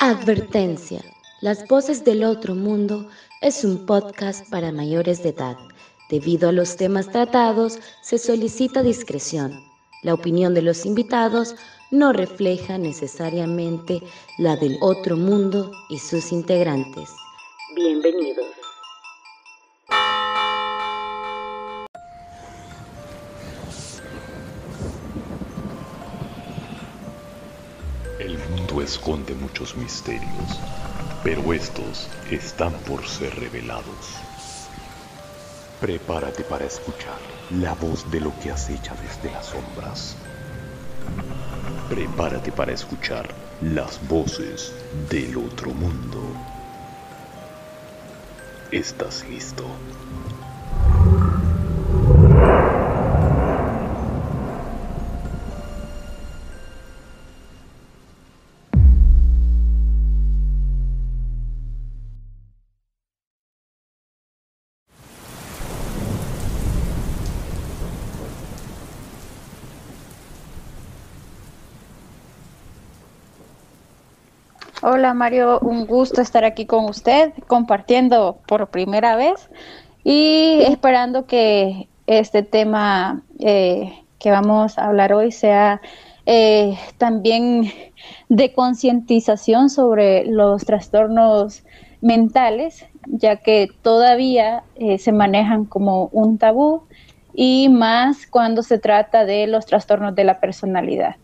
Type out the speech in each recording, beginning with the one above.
Advertencia. Las voces del otro mundo es un podcast para mayores de edad. Debido a los temas tratados, se solicita discreción. La opinión de los invitados no refleja necesariamente la del otro mundo y sus integrantes. Bienvenidos. Esconde muchos misterios, pero estos están por ser revelados. Prepárate para escuchar la voz de lo que acecha desde las sombras. Prepárate para escuchar las voces del otro mundo. ¿Estás listo? Mario, un gusto estar aquí con usted compartiendo por primera vez y esperando que este tema eh, que vamos a hablar hoy sea eh, también de concientización sobre los trastornos mentales, ya que todavía eh, se manejan como un tabú y más cuando se trata de los trastornos de la personalidad.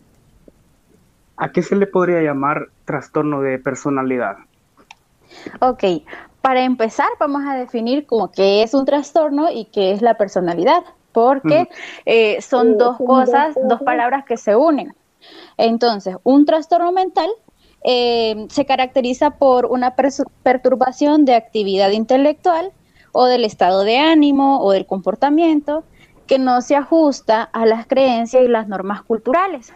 ¿A qué se le podría llamar trastorno de personalidad? Ok, para empezar vamos a definir como qué es un trastorno y qué es la personalidad, porque eh, son dos cosas, dos palabras que se unen. Entonces, un trastorno mental eh, se caracteriza por una perturbación de actividad intelectual o del estado de ánimo o del comportamiento que no se ajusta a las creencias y las normas culturales.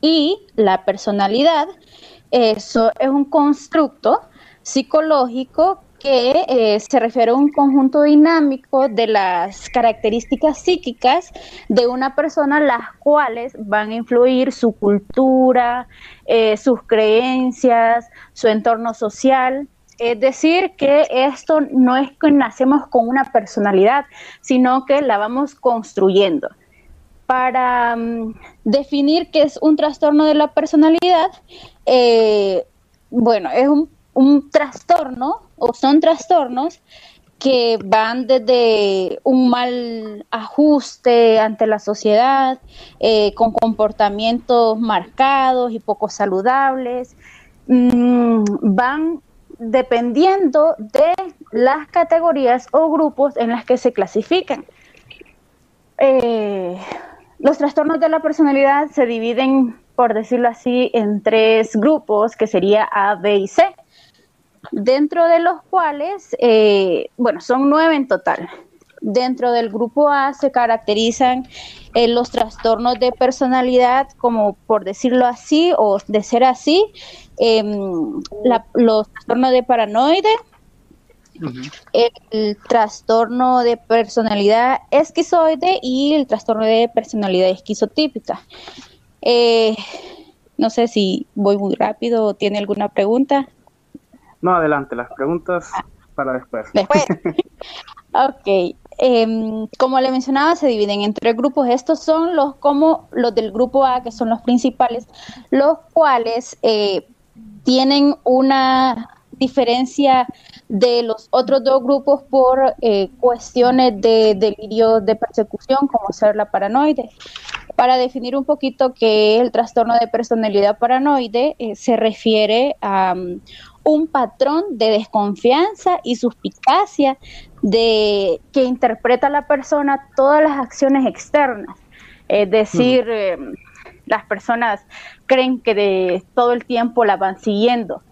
Y la personalidad, eso es un constructo psicológico que eh, se refiere a un conjunto dinámico de las características psíquicas de una persona, las cuales van a influir su cultura, eh, sus creencias, su entorno social. Es decir, que esto no es que nacemos con una personalidad, sino que la vamos construyendo para mm, definir qué es un trastorno de la personalidad, eh, bueno, es un, trastorno o son trastornos que van desde un mal ajuste ante la sociedad, eh, con comportamientos marcados y poco saludables, mm, van dependiendo de las categorías o grupos en las que se clasifican. Eh, los trastornos de la personalidad se dividen, por decirlo así, en tres grupos, que sería A, B y C, dentro de los cuales, eh, bueno, son nueve en total. Dentro del grupo A se caracterizan eh, los trastornos de personalidad, como por decirlo así, o de ser así, em, los trastornos de paranoide, el trastorno de personalidad esquizoide y el trastorno de personalidad esquizotípica. Eh, no sé si voy muy rápido o tiene alguna pregunta. No, adelante, las preguntas para después. Después. ok. Em, como le mencionaba, se dividen en tres grupos. Estos son los como los del grupo A, que son los principales, los cuales eh, tienen una diferencia de los otros dos grupos por eh, cuestiones de delirio de persecución, como ser la paranoide. Para definir un poquito qué es el trastorno de personalidad paranoide, eh, se refiere a um, un patrón de desconfianza y suspicacia de que interpreta la persona todas las acciones externas. Es decir, eh, las personas creen que de todo el tiempo la van siguiendo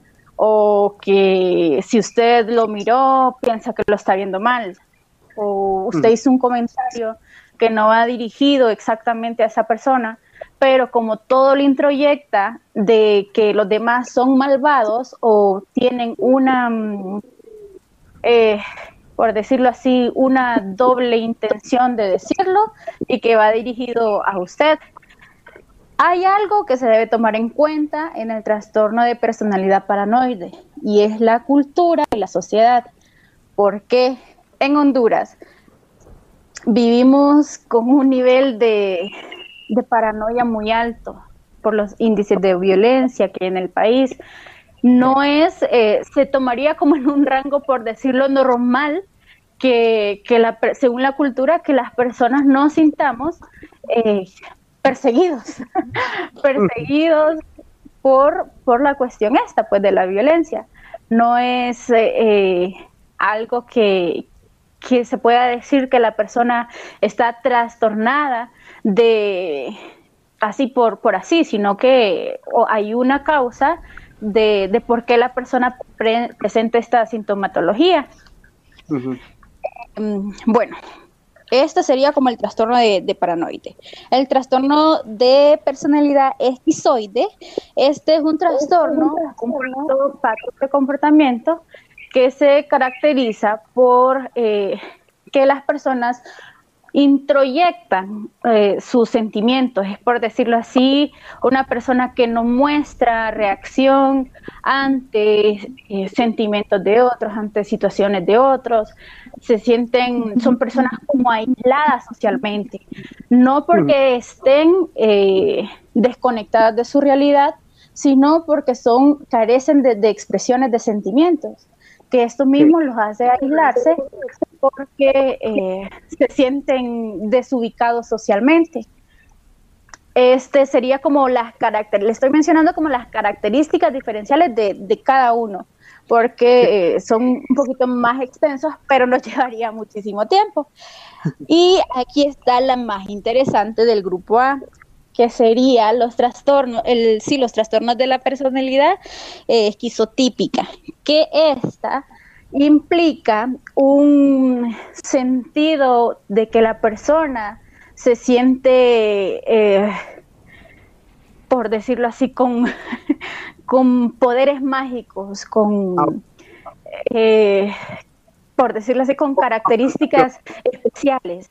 o que si usted lo miró piensa que lo está viendo mal, o usted mm. hizo un comentario que no va dirigido exactamente a esa persona, pero como todo lo introyecta de que los demás son malvados o tienen una, mm, eh, por decirlo así, una doble intención de decirlo y que va dirigido a usted, Hay algo que se debe tomar en cuenta en el trastorno de personalidad paranoide y es la cultura y la sociedad. Porque en Honduras vivimos con un nivel de, paranoia muy alto por los índices de violencia que hay en el país. No es, eh, se tomaría como en un rango, por decirlo normal, que, según la cultura, que las personas no sintamos eh, perseguidos, perseguidos por, por la cuestión esta, pues de la violencia. No es eh, algo que, que se pueda decir que la persona está trastornada de así por, por así, sino que hay una causa de, de por qué la persona presenta esta sintomatología. Mm, bueno, esto sería como el trastorno de, paranoide. El trastorno de personalidad esquizoide, este es un trastorno, de comportamiento que se caracteriza por eh, que las personas introyectan eh, sus sentimientos, es por decirlo así, una persona que no muestra reacción ante eh, sentimientos de otros, ante situaciones de otros, se sienten, son personas como aisladas socialmente, no porque estén eh, desconectadas de su realidad, sino porque son, carecen de expresiones de sentimientos que esto mismo los hace aislarse porque eh, se sienten desubicados socialmente. Este sería como las características, le estoy mencionando como las características diferenciales de, cada uno, porque eh, son un poquito más extensos, pero nos llevaría muchísimo tiempo. Y aquí está la más interesante del grupo A, que sería los trastornos, el, sí, los trastornos de la personalidad eh, esquizotípica, que esta implica un sentido de que la persona se siente, eh, por decirlo así, con, con poderes mágicos, con, eh, por decirlo así, con características especiales.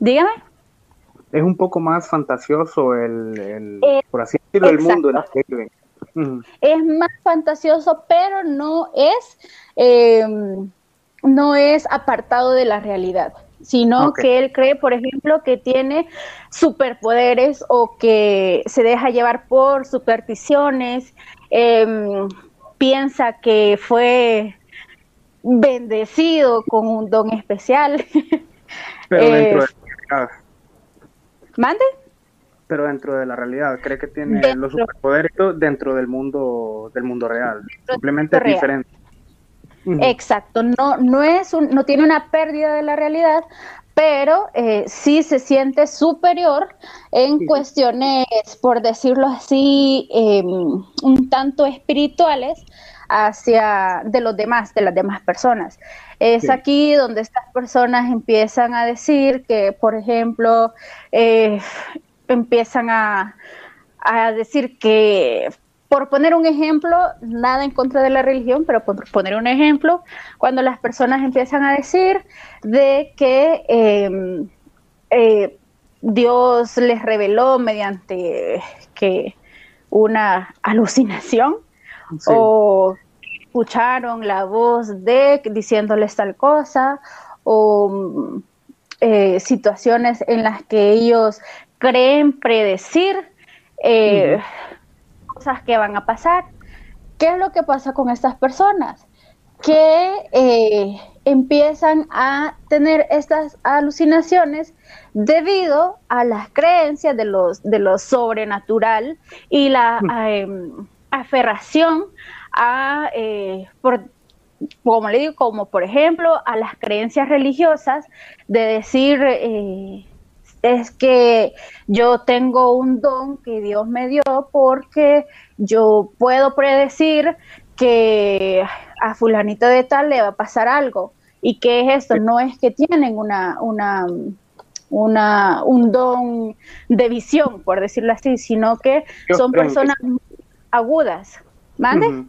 Dígame es un poco más fantasioso el, eh, por así decirlo, el mundo en el que viven. Es más fantasioso, pero no es, em, no es apartado de la realidad, sino que él cree, por ejemplo, que tiene superpoderes o que se deja llevar por supersticiones, em, piensa que fue bendecido con un don especial. Pero dentro de ¿Mande? Pero dentro de la realidad, cree que tiene los superpoderes dentro del mundo del mundo real. Simplemente es diferente. Exacto, no, no, es un, no tiene una pérdida de la realidad, pero eh, sí se siente superior en cuestiones, por decirlo así, em, un tanto espirituales hacia de los demás, de las demás personas. Es aquí donde estas personas empiezan a decir que, por ejemplo, eh, empiezan a, decir que por poner un ejemplo, nada en contra de la religión, pero por poner un ejemplo, cuando las personas empiezan a decir de que em, eh, Dios les reveló mediante que una alucinación o escucharon la voz de diciéndoles tal cosa o eh, situaciones en las que ellos creen predecir eh, cosas que van a pasar. ¿Qué es lo que pasa con estas personas? Que eh, empiezan a tener estas alucinaciones debido a las creencias de, los, de lo sobrenatural y la em, aferración a, eh, por, como le digo, como por ejemplo a las creencias religiosas de decir, eh, es que yo tengo un don que Dios me dio porque yo puedo predecir que a fulanito de tal le va a pasar algo. ¿Y qué es esto? No es que tienen una, una, una, un don de visión, por decirlo así, sino que son personas agudas. ¿Mande?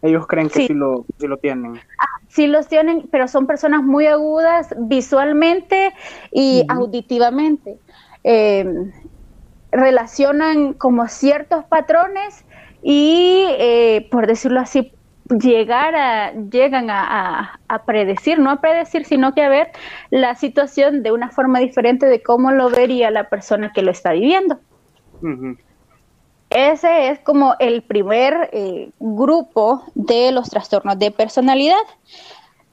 Ellos creen que sí, lo, lo tienen. Ah, sí los tienen, pero son personas muy agudas visualmente y auditivamente. Em, relacionan como ciertos patrones y, eh, por decirlo así, llegar a, llegan a, predecir, no a predecir, sino que a ver la situación de una forma diferente de cómo lo vería la persona que lo está viviendo. Ese es como el primer eh, grupo de los trastornos de personalidad.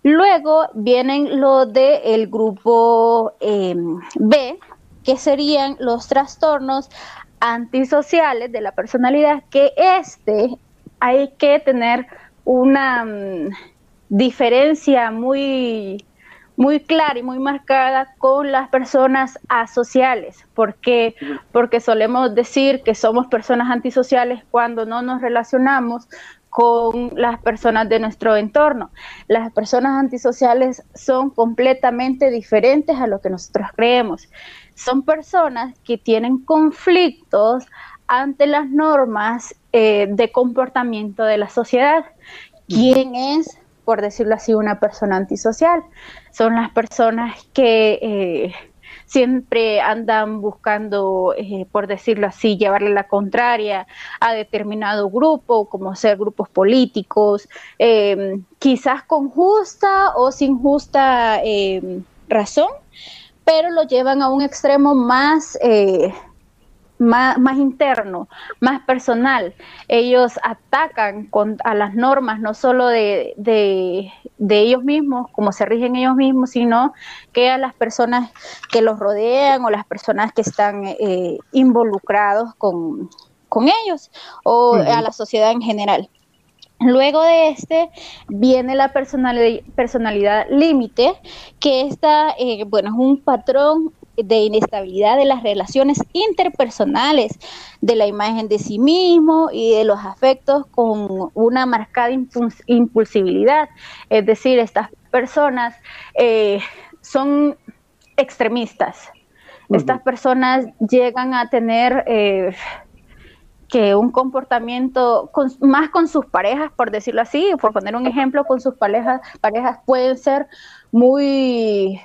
Luego vienen lo del el grupo em, B, que serían los trastornos antisociales de la personalidad, que este hay que tener una mm, diferencia muy, muy clara y muy marcada con las personas asociales. ¿Por qué? Porque solemos decir que somos personas antisociales cuando no nos relacionamos con las personas de nuestro entorno. Las personas antisociales son completamente diferentes a lo que nosotros creemos. Son personas que tienen conflictos ante las normas eh, de comportamiento de la sociedad. ¿Quién es, por decirlo así, una persona antisocial? Son las personas que eh, siempre andan buscando, eh, por decirlo así, llevarle la contraria a determinado grupo, como ser grupos políticos, em, quizás con justa o sin justa em, razón, pero lo llevan a un extremo más más, más, interno, más personal. Ellos atacan con, a las normas no solo de, de, ellos mismos, como se rigen ellos mismos, sino que a las personas que los rodean o las personas que están eh, involucrados con, con, ellos o a la sociedad en general. Luego de este viene la personalidad, límite, que esta, eh, bueno, es un patrón de inestabilidad de las relaciones interpersonales, de la imagen de sí mismo y de los afectos con una marcada impulsibilidad. Es decir, estas personas eh, son extremistas. Estas personas llegan a tener eh, que un comportamiento más con sus parejas, por decirlo así, por poner un ejemplo, con sus parejas, parejas pueden ser muy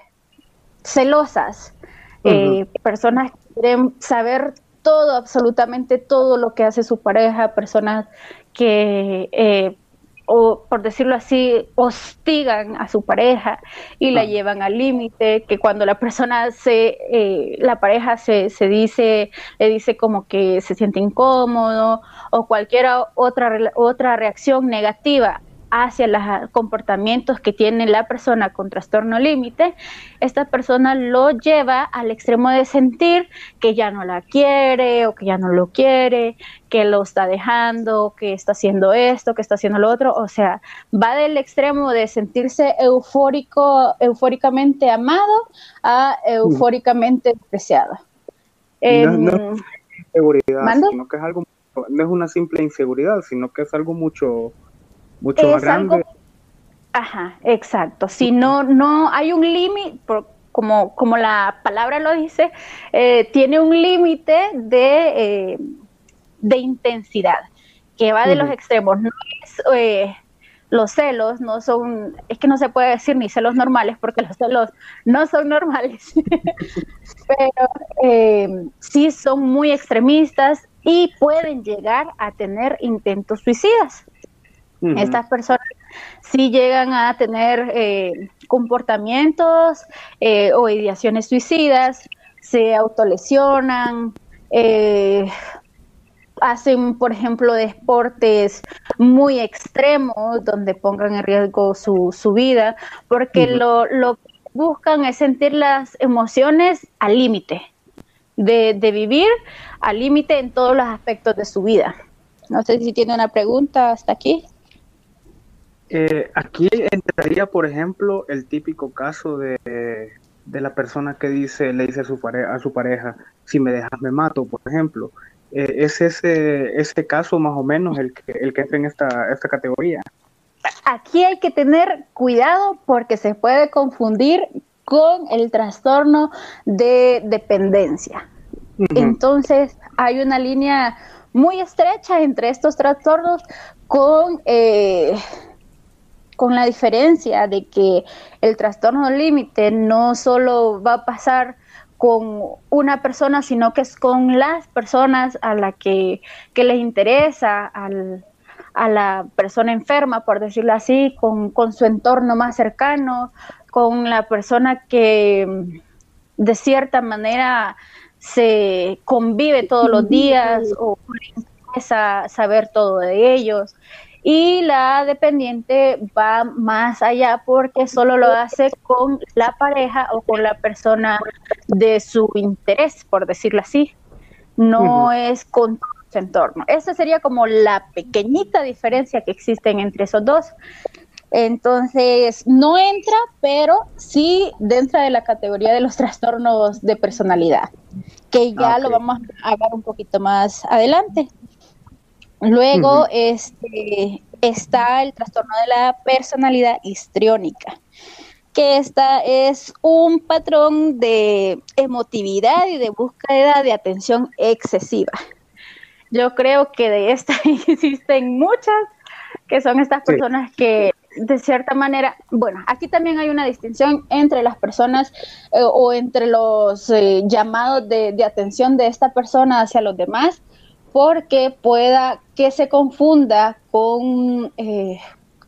celosas, eh, personas que quieren saber todo, absolutamente todo lo que hace su pareja, personas que, eh, o por decirlo así, hostigan a su pareja y la llevan al límite, que cuando la persona se, eh, la pareja se, se dice, le dice como que se siente incómodo o cualquier otra, otra reacción negativa hacia los comportamientos que tiene la persona con trastorno límite, esta persona lo lleva al extremo de sentir que ya no la quiere o que ya no lo quiere, que lo está dejando, que está haciendo esto, que está haciendo lo otro, o sea, va del extremo de sentirse eufórico, eufóricamente amado a eufóricamente despreciado. no, es inseguridad, sino que es algo, no es una simple inseguridad, sino que es algo mucho mucho más grande. ajá, exacto. Si no, no hay un límite, como, como la palabra lo dice, eh, tiene un límite de, eh, de intensidad que va de los extremos. No es, eh, los celos no son, es que no se puede decir ni celos normales porque los celos no son normales, pero sí son muy extremistas y pueden llegar a tener intentos suicidas. Estas personas sí llegan a tener eh, comportamientos eh, o ideaciones suicidas, se autolesionan, eh, hacen, por ejemplo, deportes muy extremos donde pongan en riesgo su, su vida, porque lo, lo que buscan es sentir las emociones al límite, de, de vivir al límite en todos los aspectos de su vida. No sé si tiene una pregunta hasta aquí. Eh, aquí entraría, por ejemplo, el típico caso de, la persona que dice, le dice a su, pareja, a su pareja, si me dejas me mato, por ejemplo. Eh, ¿Es ese, ese caso más o menos el que, el que entra en esta, esta categoría? Aquí hay que tener cuidado porque se puede confundir con el trastorno de dependencia. Entonces, hay una línea muy estrecha entre estos trastornos con... Eh, con la diferencia de que el trastorno límite no solo va a pasar con una persona, sino que es con las personas a la que, que les interesa, al, a la persona enferma, por decirlo así, con, con, su entorno más cercano, con la persona que de cierta manera se convive todos los días o le interesa saber todo de ellos y la dependiente va más allá porque solo lo hace con la pareja o con la persona de su interés, por decirlo así. No es con su entorno. Esa sería como la pequeñita diferencia que existen entre esos dos. Entonces, no entra, pero sí dentro de la categoría de los trastornos de personalidad, que ya lo vamos a hablar un poquito más adelante. Luego este, está el trastorno de la personalidad histriónica, que esta es un patrón de emotividad y de búsqueda de atención excesiva. Yo creo que de esta existen muchas, que son estas personas que de cierta manera, bueno, aquí también hay una distinción entre las personas eh, o entre los eh, llamados de, de atención de esta persona hacia los demás porque pueda que se confunda con eh,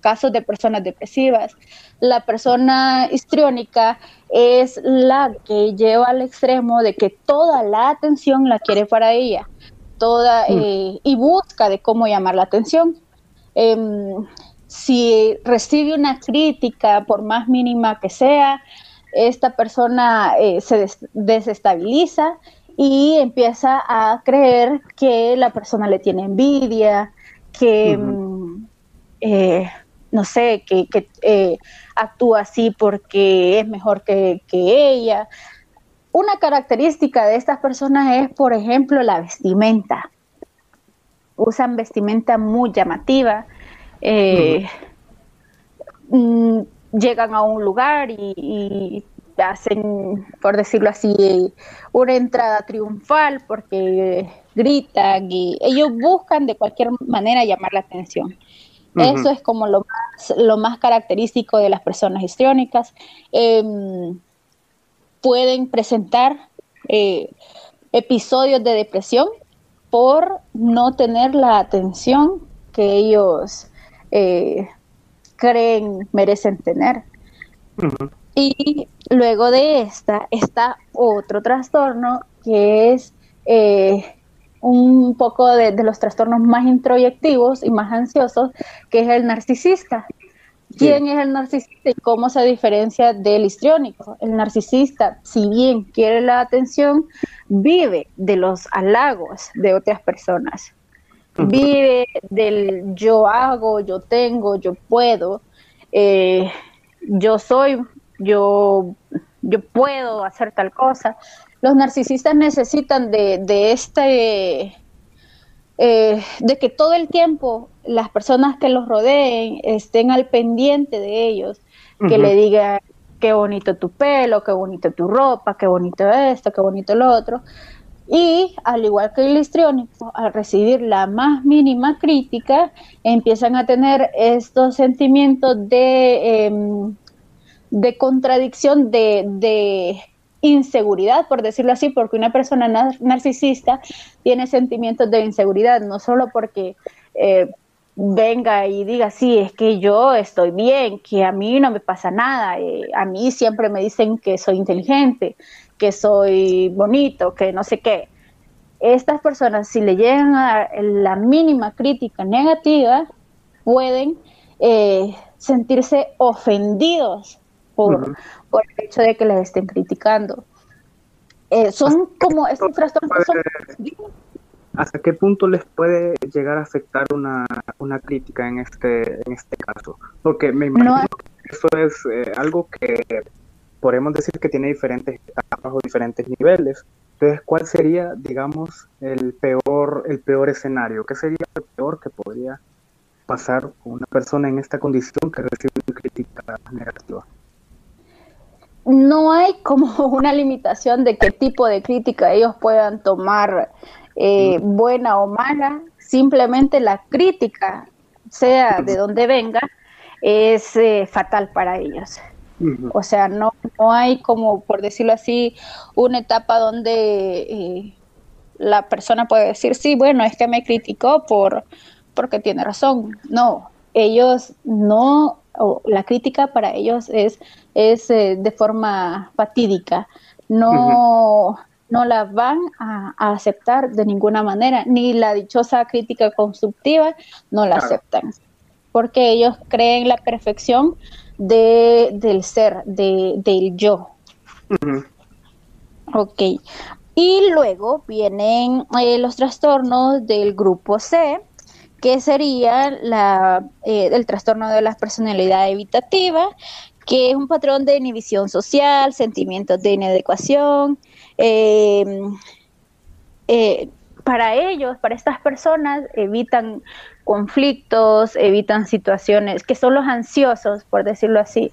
casos de personas depresivas. La persona histriónica es la que lleva al extremo de que toda la atención la quiere para ella, toda mm. eh, y busca de cómo llamar la atención. Em, si recibe una crítica, por más mínima que sea, esta persona eh, se desestabiliza y empieza a creer que la persona le tiene envidia, que, mm, eh, no sé, que, eh, actúa así porque es mejor que, ella. Una característica de estas personas es, por ejemplo, la vestimenta. Usan vestimenta muy llamativa. Eh, mm, llegan a un lugar y hacen, por decirlo así, una entrada triunfal porque gritan y ellos buscan de cualquier manera llamar la atención. Eso es como lo más, lo más característico de las personas histriónicas. Em, pueden presentar eh, episodios de depresión por no tener la atención que ellos eh, creen merecen tener. Y luego de esta está otro trastorno que es eh, un poco de, los trastornos más introyectivos y más ansiosos, que es el narcisista. ¿Quién es el narcisista y cómo se diferencia del histriónico? El narcisista, si bien quiere la atención, vive de los halagos de otras personas. Vive del yo hago, yo tengo, yo puedo, eh, yo soy yo, yo puedo hacer tal cosa. Los narcisistas necesitan de, este, eh, de que todo el tiempo las personas que los rodeen estén al pendiente de ellos, que le digan qué bonito tu pelo, qué bonito tu ropa, qué bonito esto, qué bonito lo otro. Y al igual que el histriónico, al recibir la más mínima crítica, empiezan a tener estos sentimientos de em, de contradicción, de, inseguridad, por decirlo así, porque una persona narcisista tiene sentimientos de inseguridad, no solo porque eh, venga y diga, sí, es que yo estoy bien, que a mí no me pasa nada, eh, a mí siempre me dicen que soy inteligente, que soy bonito, que no sé qué. Estas personas, si le llegan a la mínima crítica negativa, pueden eh, sentirse ofendidos por, el hecho de que les estén criticando. Eh, son como estos trastornos. ¿Hasta qué punto les puede llegar a afectar una, una crítica en este, en este caso? Porque me imagino que eso es eh, algo que podemos decir que tiene diferentes etapas o diferentes niveles. Entonces, ¿cuál sería, digamos, el peor, el peor escenario? ¿Qué sería el peor que podría pasar con una persona en esta condición que recibe una crítica negativa? No hay como una limitación de qué tipo de crítica ellos puedan tomar, eh, buena o mala, simplemente la crítica, sea de donde venga, es eh, fatal para ellos. O sea, no, no hay como, por decirlo así, una etapa donde eh, la persona puede decir, sí, bueno, es que me criticó por porque tiene razón. No, ellos no, la crítica para ellos es, es eh, de forma fatídica. No, no la van a, aceptar de ninguna manera, ni la dichosa crítica constructiva no la aceptan, porque ellos creen la perfección de, del ser, de, del yo. Ok. Y luego vienen eh, los trastornos del grupo C, que sería la, eh, el trastorno de la personalidad evitativa, que es un patrón de inhibición social, sentimientos de inadecuación. Em, eh, para ellos, para estas personas, evitan conflictos, evitan situaciones que son los ansiosos, por decirlo así.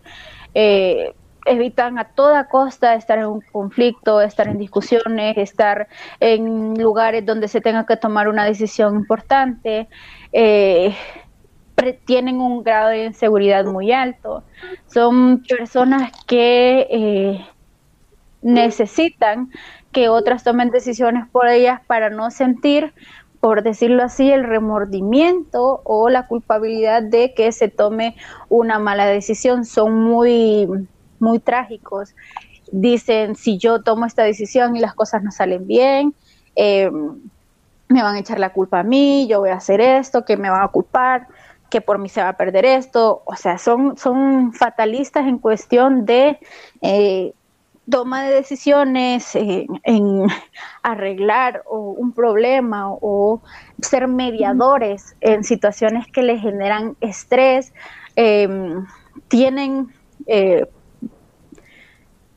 Eh, evitan a toda costa estar en un conflicto, estar en discusiones, estar en lugares donde se tenga que tomar una decisión importante. Eh, tienen un grado de inseguridad muy alto. Son personas que eh, necesitan que otras tomen decisiones por ellas para no sentir, por decirlo así, el remordimiento o la culpabilidad de que se tome una mala decisión. Son muy, muy trágicos. Dicen, si yo tomo esta decisión y las cosas no salen bien, eh, me van a echar la culpa a mí, yo voy a hacer esto, que me van a culpar, que por mí se va a perder esto. O sea, son, son fatalistas en cuestión de eh, toma de decisiones, en arreglar un problema o, ser mediadores en situaciones que le generan estrés. Em, tienen eh,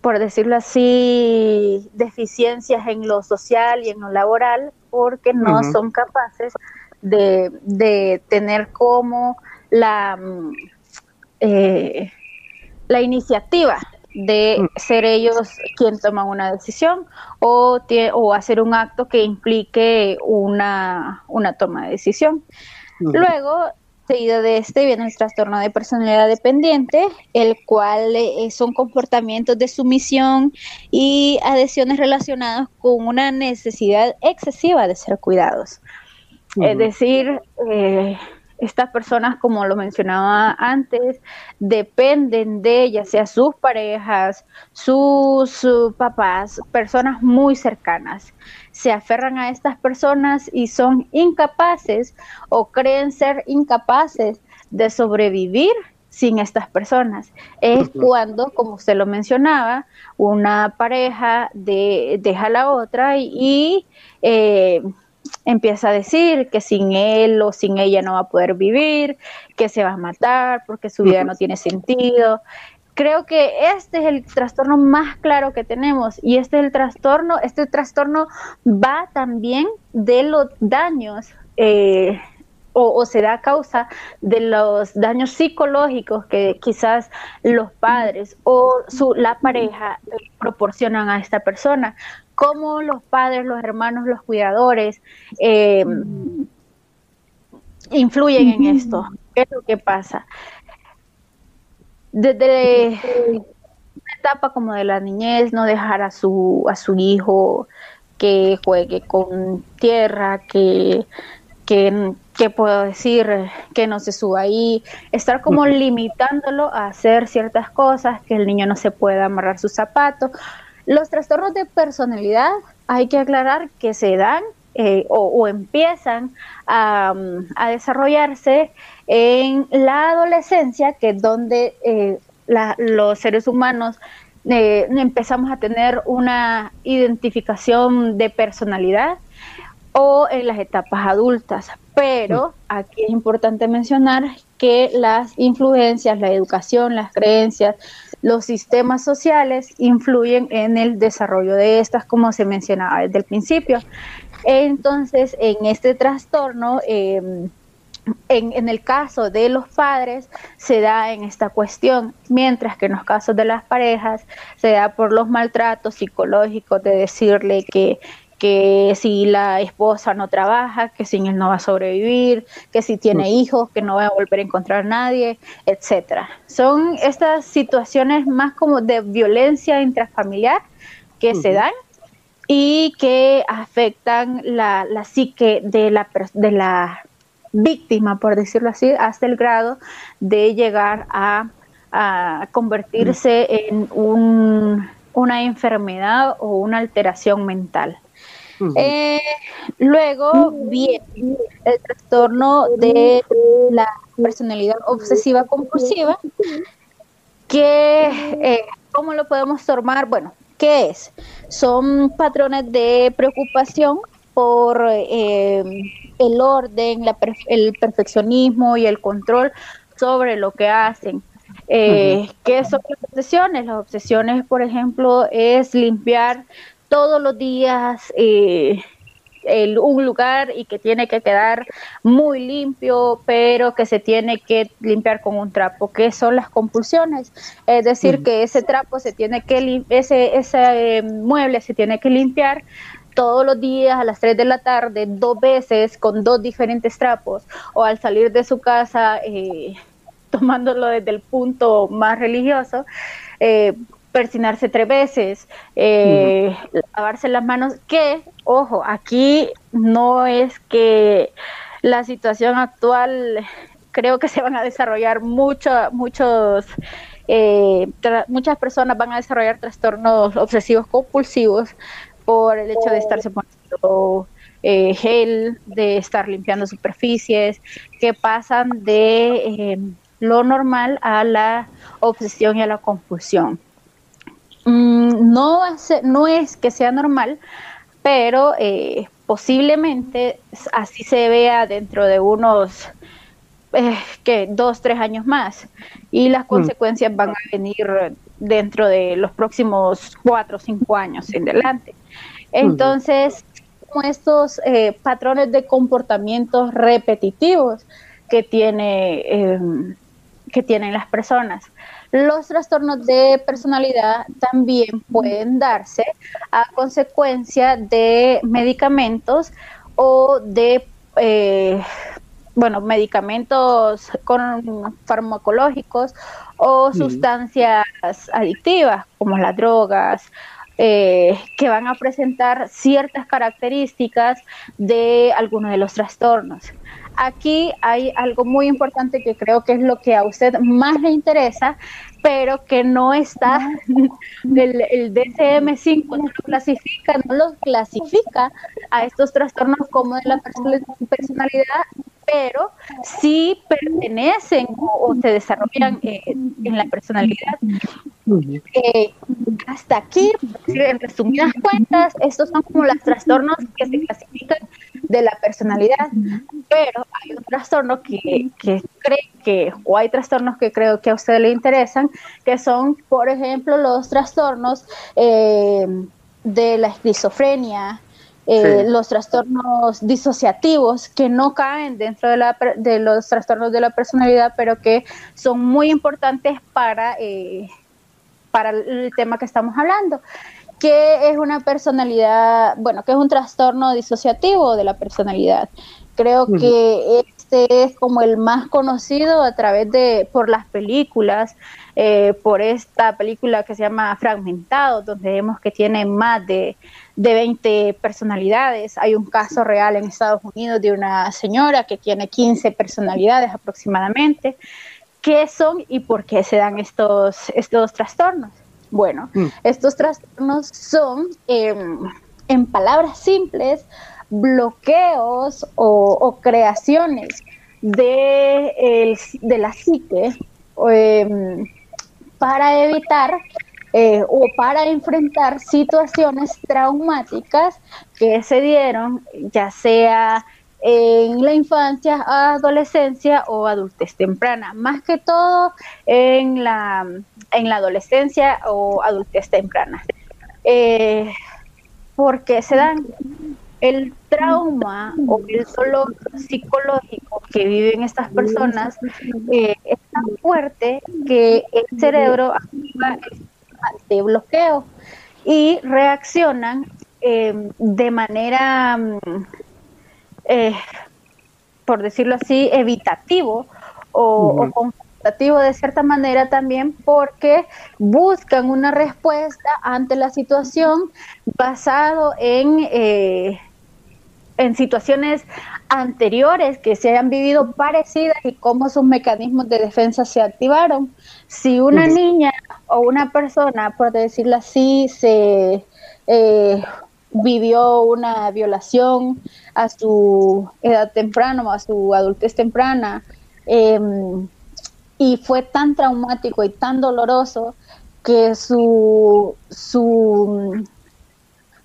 por decirlo así, deficiencias en lo social y en lo laboral, porque no son capaces de, tener como la, mm, eh, la iniciativa de mm. ser ellos quien toman una decisión o, o hacer un acto que implique una, una toma de decisión. Luego, Seguido de este viene el trastorno de personalidad dependiente, el cual eh, son comportamientos de sumisión y adhesiones relacionadas con una necesidad excesiva de ser cuidados. Es decir, eh, estas personas, como lo mencionaba antes, dependen de ya sea sus parejas, sus, papás, personas muy cercanas. Se aferran a estas personas y son incapaces o creen ser incapaces de sobrevivir sin estas personas. Es cuando, como usted lo mencionaba, una pareja de, deja a la otra y, eh, empieza a decir que sin él o sin ella no va a poder vivir, que se va a matar porque su vida no tiene sentido. Creo que este es el trastorno más claro que tenemos y este es el trastorno, este trastorno va también de los daños eh, o, se da a causa de los daños psicológicos que quizás los padres o su, la pareja proporcionan a esta persona cómo los padres, los hermanos, los cuidadores eh, influyen en esto. ¿Qué es lo que pasa? Desde una etapa como de la niñez, no dejar a su, a su hijo que juegue con tierra, que, que, puedo decir, que no se suba ahí, estar como limitándolo a hacer ciertas cosas, que el niño no se pueda amarrar sus zapatos, los trastornos de personalidad hay que aclarar que se dan eh, o, empiezan a, desarrollarse en la adolescencia, que es donde eh, los seres humanos eh, empezamos a tener una identificación de personalidad o en las etapas adultas. Pero aquí es importante mencionar que las influencias, la educación, las creencias, los sistemas sociales influyen en el desarrollo de estas, como se mencionaba desde el principio. Entonces, en este trastorno, em, en, el caso de los padres se da en esta cuestión, mientras que en los casos de las parejas se da por los maltratos psicológicos de decirle que, que si la esposa no trabaja, que sin él no va a sobrevivir, que si tiene hijos, que no va a volver a encontrar a nadie, etcétera. Son estas situaciones más como de violencia intrafamiliar que se dan y que afectan la, la psique de la, de la víctima, por decirlo así, hasta el grado de llegar a, a convertirse en un, una enfermedad o una alteración mental. Eh, luego viene el trastorno de la personalidad obsesiva compulsiva, que, eh, ¿cómo lo podemos tomar? Bueno, ¿qué es? Son patrones de preocupación por eh, el orden, el perfeccionismo y el control sobre lo que hacen. ¿Qué son las obsesiones? Las obsesiones, por ejemplo, es limpiar todos los días eh, un lugar y que tiene que quedar muy limpio, pero que se tiene que limpiar con un trapo, que son las compulsiones. Es decir, que ese trapo se tiene que, ese, ese eh, mueble se tiene que limpiar todos los días a las 3 de la tarde, dos veces con dos diferentes trapos, o al salir de su casa, eh, tomándolo desde el punto más religioso, eh, persinarse tres veces, eh, lavarse las manos, que, ojo, aquí no es que la situación actual, creo que se van a desarrollar mucho, muchos, eh, muchas personas van a desarrollar trastornos obsesivos compulsivos por el hecho de estarse poniendo eh, gel, de estar limpiando superficies, que pasan de lo normal a la obsesión y a la compulsión. No, no es que sea normal, pero eh, posiblemente así se vea dentro de unos eh, que dos, tres años más. Y las mm. consecuencias van a venir dentro de los próximos cuatro o cinco años en adelante. Entonces, como estos eh, patrones de comportamientos repetitivos que, tiene, em, que tienen las personas. Los trastornos de personalidad también pueden darse a consecuencia de medicamentos o de, eh, bueno, medicamentos con farmacológicos o sustancias adictivas como las drogas, eh, que van a presentar ciertas características de algunos de los trastornos. Aquí hay algo muy importante que creo que es lo que a usted más le interesa, pero que no está, el, el DCM5 no lo clasifica, no los clasifica a estos trastornos como de la personalidad, pero sí pertenecen o, se desarrollan eh, en la personalidad. Eh, hasta aquí, en resumidas cuentas, estos son como los trastornos que se clasifican de la personalidad, pero hay un trastorno que, que cree que, o hay trastornos que creo que a usted le interesan, que son, por ejemplo, los trastornos eh, de la esquizofrenia, eh, los trastornos disociativos que no caen dentro de, la, de, los trastornos de la personalidad, pero que son muy importantes para, eh, para el tema que estamos hablando. Que es una personalidad, bueno, que es un trastorno disociativo de la personalidad. Creo que este es como el más conocido a través de, por las películas, eh, por esta película que se llama Fragmentado, donde vemos que tiene más de, de 20 personalidades. Hay un caso real en Estados Unidos de una señora que tiene 15 personalidades aproximadamente. ¿Qué son y por qué se dan estos, estos trastornos? Bueno, mm. estos trastornos son, em, en palabras simples, bloqueos o, creaciones de, de la psique em, para evitar eh, o para enfrentar situaciones traumáticas que se dieron, ya sea en la infancia, adolescencia o adultez temprana, más que todo en la, en la adolescencia o adultez temprana. Eh, porque se dan el trauma o el dolor psicológico que viven estas personas eh, es tan fuerte que el cerebro activa de bloqueo y reaccionan em, de manera, mm, eh, por decirlo así, evitativo o, confrontativo de cierta manera también porque buscan una respuesta ante la situación basado en, eh, en situaciones anteriores que se hayan vivido parecidas y cómo sus mecanismos de defensa se activaron. Si una niña o una persona, por decirlo así, se eh, vivió una violación a su edad temprana o a su adultez temprana em, y fue tan traumático y tan doloroso que su, su,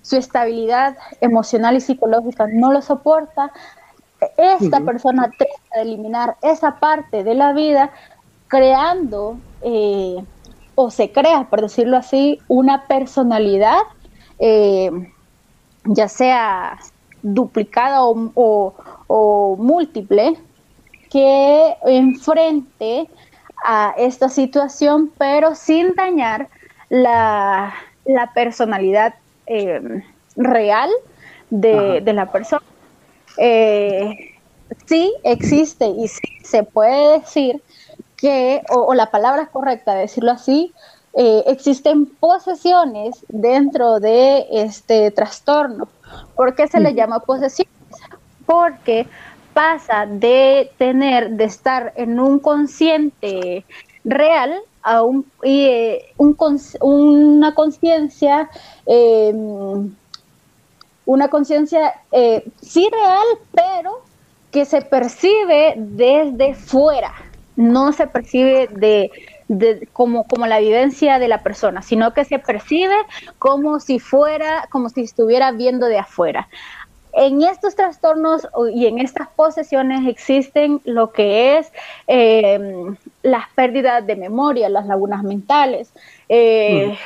su estabilidad emocional y psicológica no lo soporta, esta persona trata de eliminar esa parte de la vida creando eh, o se crea, por decirlo así, una personalidad, eh, ya sea duplicada o, múltiple, que enfrente a esta situación, pero sin dañar la, personalidad eh, real de, de, la persona. sí existe y sí se puede decir que, o, la palabra es correcta decirlo así, eh, existen posesiones dentro de este trastorno. ¿Por qué se le llama posesiones? Porque pasa de tener, de estar en un consciente real a un, eh, una conciencia, em, una conciencia eh, sí real, pero que se percibe desde fuera no se percibe de, como, como la vivencia de la persona, sino que se percibe como si fuera, como si estuviera viendo de afuera. En estos trastornos y en estas posesiones existen lo que es em, las pérdidas de memoria, las lagunas mentales. Eh,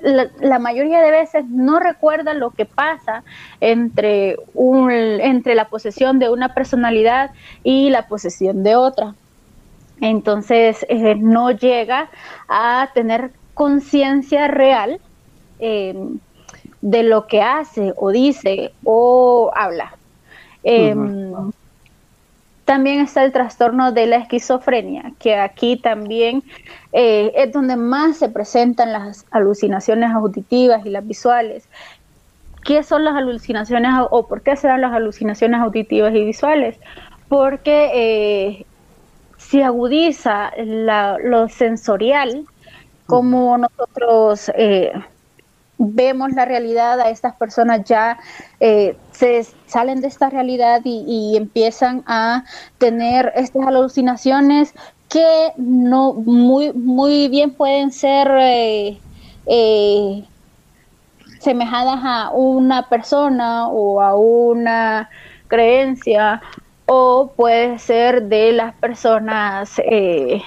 la, mayoría de veces no recuerda lo que pasa entre, un, entre la posesión de una personalidad y la posesión de otra entonces eh, no llega a tener conciencia real em, de lo que hace o dice o habla. Em, también está el trastorno de la esquizofrenia, que aquí también eh, es donde más se presentan las alucinaciones auditivas y las visuales. ¿Qué son las alucinaciones o por qué se dan las alucinaciones auditivas y visuales? Porque eh, se agudiza lo sensorial, como nosotros eh, vemos la realidad, a estas personas ya eh, se salen de esta realidad y, empiezan a tener estas alucinaciones que no muy, muy bien pueden ser eh, semejadas a una persona o a una creencia o puede ser de las personas, eh,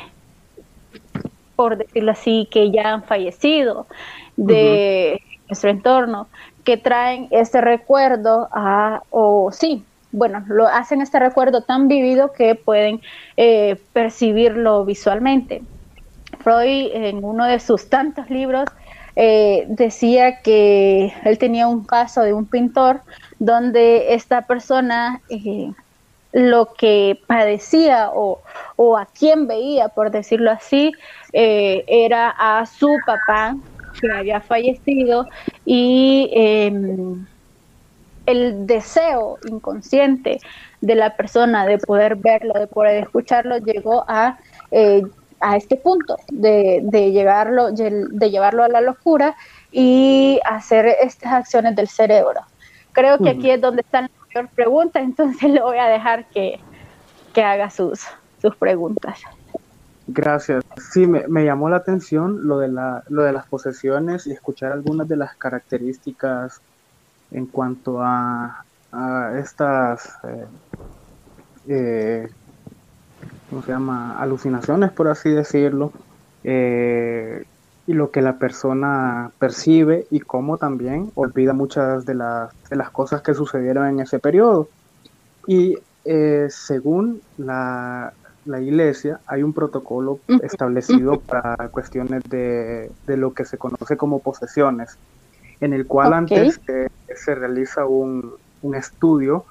por decirlo así, que ya han fallecido de nuestro entorno, que traen ese recuerdo a, o sí, bueno, lo hacen este recuerdo tan vivido que pueden eh, percibirlo visualmente. Freud en uno de sus tantos libros eh, decía que él tenía un caso de un pintor donde esta persona lo que padecía o, a quien veía, por decirlo así, eh, era a su papá que había fallecido y em, el deseo inconsciente de la persona de poder verlo, de poder escucharlo, llegó a, eh, a este punto de, de, llevarlo, de llevarlo a la locura y hacer estas acciones del cerebro. Creo que aquí es donde están pregunta, entonces le voy a dejar que, haga sus, sus preguntas. Gracias. Sí, me, llamó la atención lo de, la, lo de las posesiones y escuchar algunas de las características en cuanto a, estas, eh, eh, ¿cómo se llama? Alucinaciones, por así decirlo. Eh, y lo que la persona percibe y cómo también olvida muchas de las, de las cosas que sucedieron en ese periodo. Y eh, según la, la, iglesia, hay un protocolo establecido para cuestiones de, de, lo que se conoce como posesiones. en el cual antes eh, se realiza un, estudio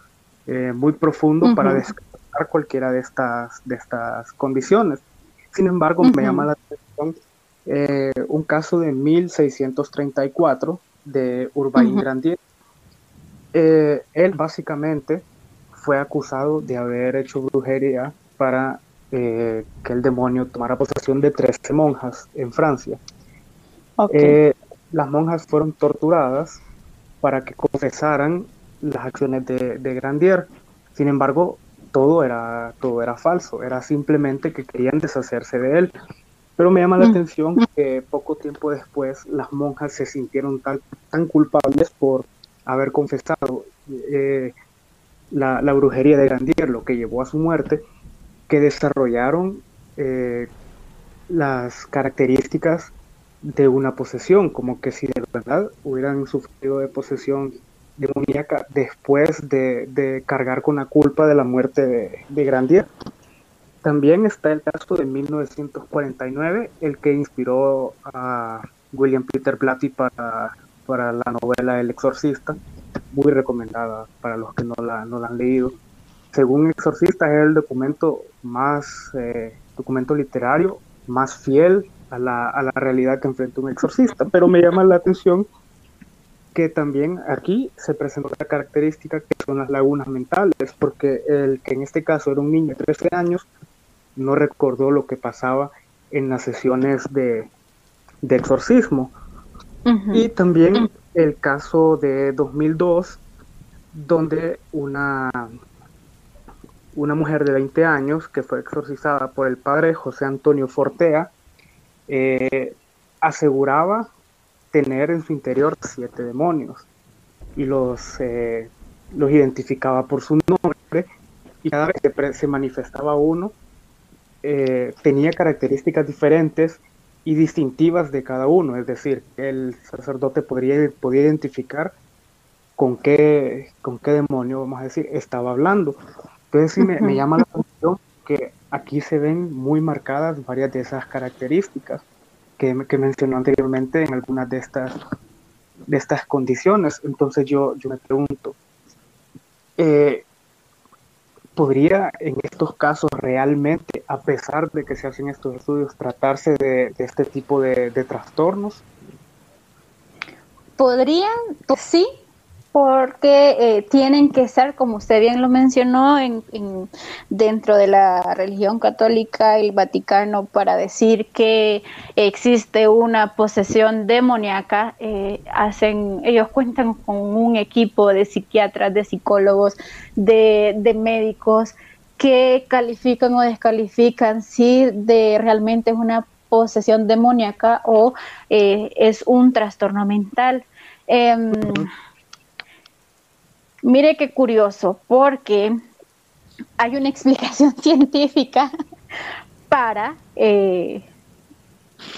eh, muy profundo para descartar cualquiera de estas, de estas condiciones. Sin embargo, me llama la atención eh, un caso de 1634 de Urbain Grandier. él básicamente fue acusado de haber hecho brujería para que el demonio tomara posesión de 13 monjas en Francia. Okay las monjas fueron torturadas para que confesaran las acciones de, Grandier. Sin embargo, todo era, todo era falso, era simplemente que querían deshacerse de él. Pero me llama la mm. atención que poco tiempo después las monjas se sintieron tan, tan culpables por haber confesado eh, la, brujería de Grandier, lo que llevó a su muerte, que desarrollaron eh, las características de una posesión, como que si de verdad hubieran sufrido de posesión demoníaca después de, cargar con la culpa de la muerte de, Grandier. También está el caso de 1949, el que inspiró a William Peter Blatty para, para la novela El Exorcista, muy recomendada para los que no la, no la han leído. Según Exorcista es el documento más, eh, documento literario más fiel a la, a la realidad que enfrenta un exorcista. Pero me llama la atención que también aquí se presenta otra característica que son las lagunas mentales, porque el que en este caso era un niño de 13 años no recordó lo que pasaba en las sesiones de, de exorcismo. Y también el caso de 2002, donde una, una mujer de 20 años que fue exorcizada por el padre José Antonio Fortea, eh, aseguraba tener en su interior siete demonios y los, eh, los identificaba por su nombre y cada vez que se manifestaba uno eh, tenía características diferentes y distintivas de cada uno, es decir, el sacerdote podría, podía identificar con qué, con qué demonio, vamos a decir, estaba hablando. Entonces sí me, me llama la atención que aquí se ven muy marcadas varias de esas características que, que mencionó anteriormente en algunas de estas, de estas condiciones. Entonces yo, yo me pregunto, eh, ¿podría en estos casos realmente, a pesar de que se hacen estos estudios, tratarse de, este tipo de, de trastornos? Podrían, pues sí, porque eh, tienen que ser, como usted bien lo mencionó, en, dentro de la religión católica el Vaticano para decir que existe una posesión demoníaca. Eh, hacen, ellos cuentan con un equipo de psiquiatras, de psicólogos, de, médicos que califican o descalifican si de realmente es una posesión demoníaca o eh, es un trastorno mental. Em, Mire qué curioso, porque hay una explicación científica para eh,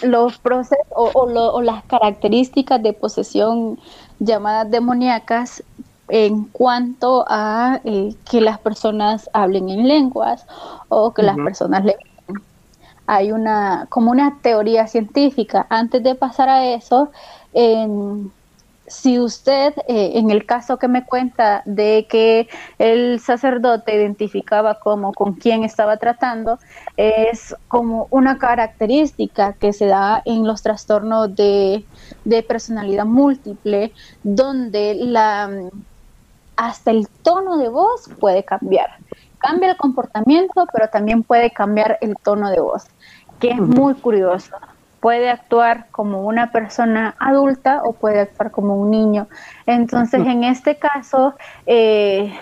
los procesos o, las características de posesión llamadas demoníacas en cuanto a eh, que las personas hablen en lenguas o que las personas leen. Hay una como una teoría científica. Antes de pasar a eso, en si usted, eh, en el caso que me cuenta de que el sacerdote identificaba como con quién estaba tratando, es como una característica que se da en los trastornos de, personalidad múltiple, donde la hasta el tono de voz puede cambiar. Cambia el comportamiento, pero también puede cambiar el tono de voz, que es muy curioso puede actuar como una persona adulta o puede actuar como un niño. Entonces, en este caso, eh,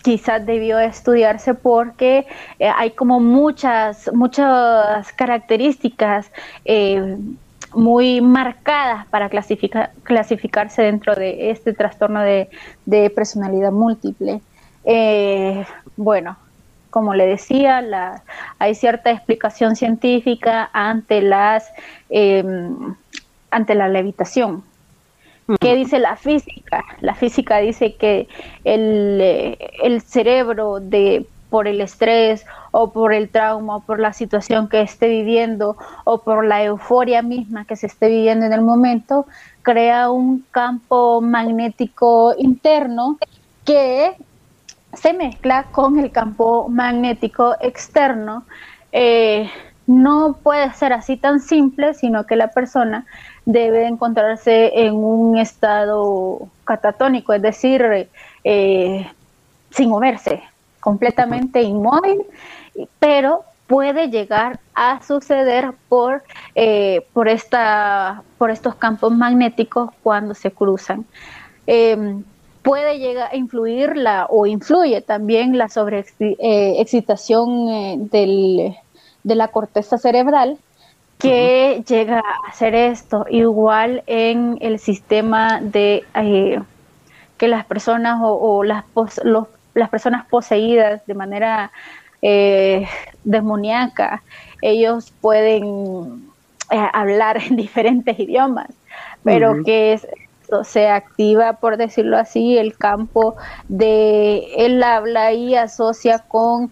quizás debió estudiarse porque eh, hay como muchas, muchas características eh, muy marcadas para clasificarse dentro de este trastorno de, de personalidad múltiple. bueno, como le decía, la, hay cierta explicación científica ante las em, ante la levitación. ¿Qué dice la física? La física dice que el, eh, el cerebro de por el estrés o por el trauma o por la situación que esté viviendo o por la euforia misma que se esté viviendo en el momento, crea un campo magnético interno que se mezcla con el campo magnético externo. Eh, no puede ser así tan simple, sino que la persona debe encontrarse en un estado catatónico, es decir, eh, sin moverse, completamente inmóvil, pero puede llegar a suceder por, eh, por, esta, por estos campos magnéticos cuando se cruzan. Em, puede llegar a influir la, o influye también la sobreexcitación eh, del, de la corteza cerebral que llega a hacer esto. Igual en el sistema de eh, que las personas o, las, las personas poseídas de manera eh, demoníaca ellos pueden eh, hablar en diferentes idiomas pero que es, se activa por decirlo así el campo de él habla y asocia con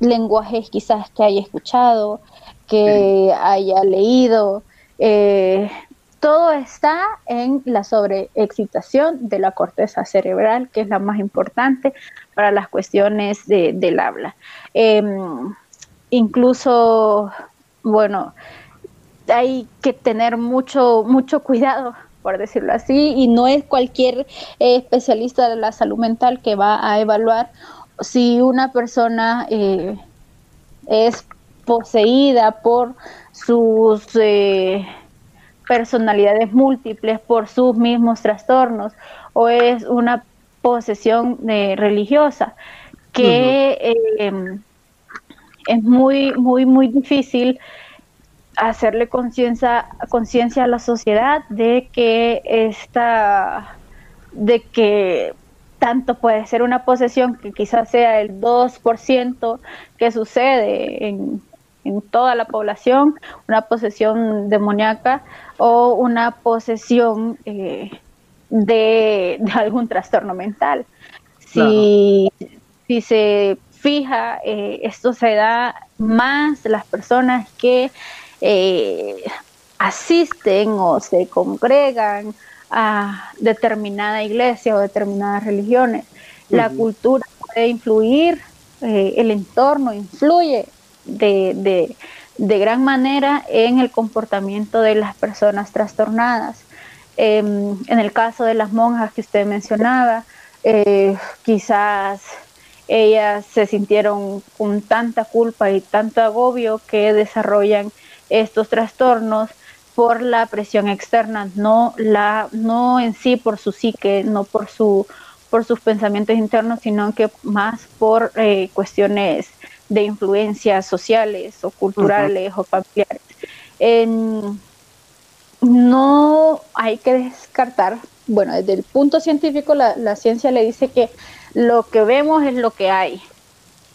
lenguajes quizás que haya escuchado, que haya leído. Eh, todo está en la sobreexcitación de la corteza cerebral, que es la más importante para las cuestiones del habla. Em, incluso, bueno, hay que tener mucho, mucho cuidado por decirlo así, y no es cualquier eh, especialista de la salud mental que va a evaluar si una persona eh, es poseída por sus eh, personalidades múltiples, por sus mismos trastornos, o es una posesión eh, religiosa, que es muy, muy, muy difícil hacerle conciencia conciencia a la sociedad de que esta de que tanto puede ser una posesión que quizás sea el 2% que sucede en, toda la población, una posesión demoníaca o una posesión eh, de, algún trastorno mental. Si, si se fija, eh, esto se da más las personas que eh, asisten o se congregan a determinada iglesia o determinadas religiones. La cultura puede influir, eh, el entorno influye de, gran manera en el comportamiento de las personas trastornadas. Em, en el caso de las monjas que usted mencionaba, eh, quizás ellas se sintieron con tanta culpa y tanto agobio que desarrollan estos trastornos por la presión externa, no la no en sí por su psique, no por su por sus pensamientos internos, sino que más por eh, cuestiones de influencias sociales o culturales o familiares. no hay que descartar, bueno, desde el punto científico la, la, ciencia le dice que lo que vemos es lo que hay.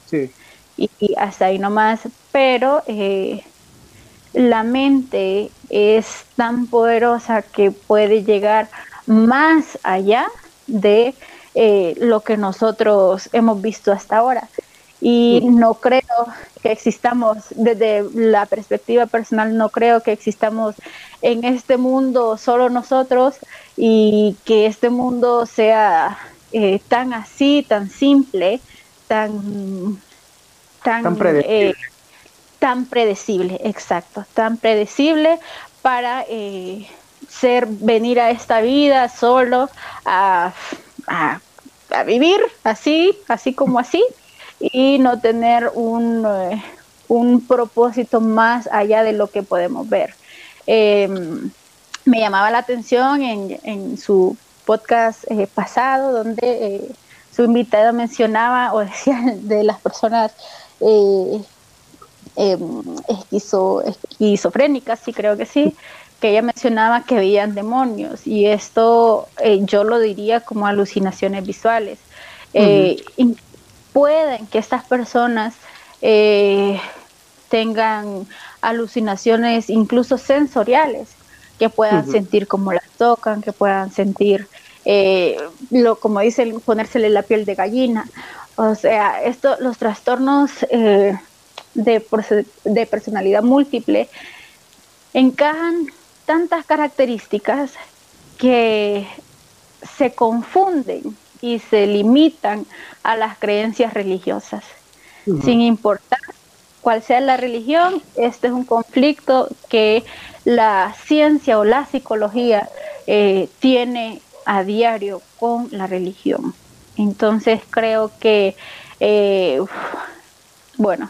Sí. Y, hasta ahí nomás, pero eh, la mente es tan poderosa que puede llegar más allá de eh, lo que nosotros hemos visto hasta ahora. Y no creo que existamos, desde la perspectiva personal, no creo que existamos en este mundo solo nosotros y que este mundo sea eh, tan así, tan simple, tan, tan, tan predecible. Eh, tan predecible, exacto, tan predecible para eh, ser, venir a esta vida solo a, vivir así, así como así, y no tener un, eh, un propósito más allá de lo que podemos ver. Em, me llamaba la atención en, en su podcast eh, pasado, donde su invitada mencionaba o decía de las personas esquizo, esquizofrénicas, sí creo que sí, que ella mencionaba que veían demonios. Y esto eh, yo lo diría como alucinaciones visuales. Eh, pueden que estas personas eh, tengan alucinaciones incluso sensoriales, que puedan sentir como las tocan, que puedan sentir, lo como dicen, ponérsele la piel de gallina. O sea, esto, los trastornos eh, de, de personalidad múltiple encajan tantas características que se confunden y se limitan a las creencias religiosas. Sin importar cuál sea la religión, este es un conflicto que la ciencia o la psicología eh, tiene a diario con la religión. Entonces creo que, eh, bueno,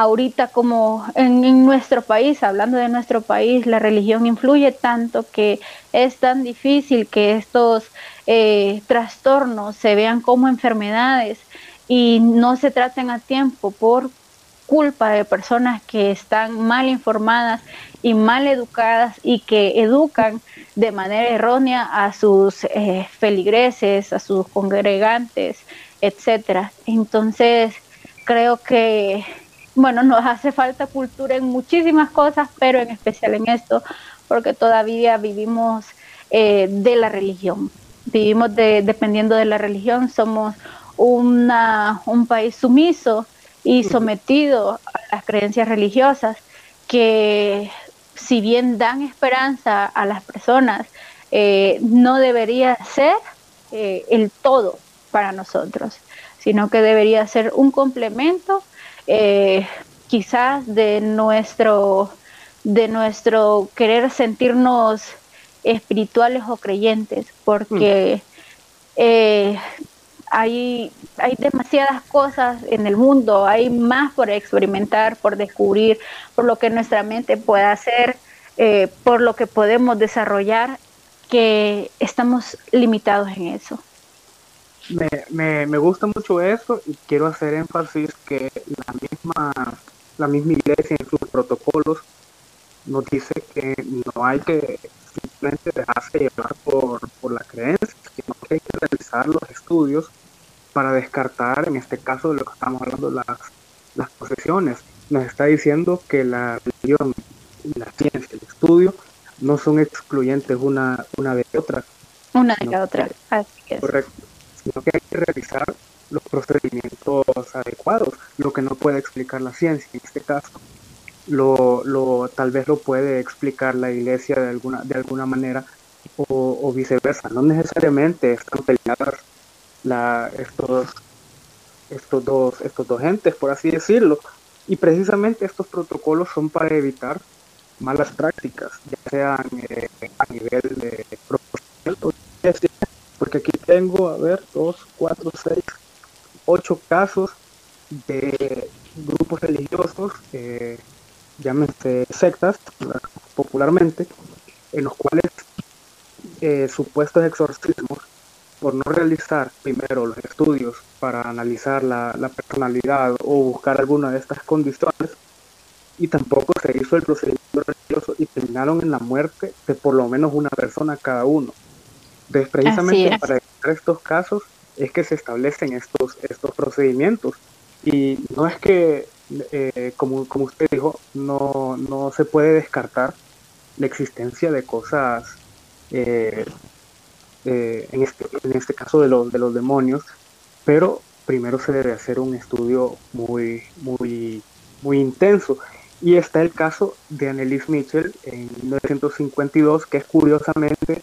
ahorita como en, nuestro país, hablando de nuestro país, la religión influye tanto que es tan difícil que estos eh, trastornos se vean como enfermedades y no se traten a tiempo por culpa de personas que están mal informadas y mal educadas y que educan de manera errónea a sus eh, feligreses, a sus congregantes, etcétera. Entonces, creo que bueno, nos hace falta cultura en muchísimas cosas, pero en especial en esto, porque todavía vivimos eh, de la religión. Vivimos de, dependiendo de la religión, somos una, un país sumiso y sometido a las creencias religiosas que si bien dan esperanza a las personas, eh, no debería ser eh, el todo para nosotros, sino que debería ser un complemento eh, quizás de nuestro, de nuestro querer sentirnos espirituales o creyentes, porque eh, hay, hay demasiadas cosas en el mundo, hay más por experimentar, por descubrir, por lo que nuestra mente puede hacer, eh, por lo que podemos desarrollar, que estamos limitados en eso me, me, me, gusta mucho eso y quiero hacer énfasis que la misma, la misma iglesia en sus protocolos nos dice que no hay que simplemente dejarse llevar por, por la creencia, sino que hay que realizar los estudios para descartar, en este caso de lo que estamos hablando, las, las posesiones. Nos está diciendo que la religión, la ciencia, el estudio no son excluyentes una, una de otra. Una de la otra, así es. Correcto hay que realizar los procedimientos adecuados, lo que no puede explicar la ciencia en este caso. Lo, lo, tal vez lo puede explicar la iglesia de alguna, de alguna manera o, viceversa. No necesariamente están peleadas la, estos, estos, dos, estos dos entes, por así decirlo. Y precisamente estos protocolos son para evitar malas prácticas, ya sean eh, a nivel de profesional o porque aquí tengo, a ver, dos, cuatro, seis, ocho casos de grupos religiosos, eh, llámense sectas popularmente, en los cuales eh, supuestos exorcismos, por no realizar primero los estudios para analizar la, la personalidad o buscar alguna de estas condiciones, y tampoco se hizo el procedimiento religioso y terminaron en la muerte de por lo menos una persona cada uno. Entonces, precisamente para evitar estos casos es que se establecen estos, estos procedimientos. Y no es que, eh, como, como usted dijo, no, no se puede descartar la existencia de cosas, eh, eh, en, este, en este caso de los, de los demonios, pero primero se debe hacer un estudio muy, muy, muy intenso. Y está el caso de Annelies Mitchell en 1952, que es curiosamente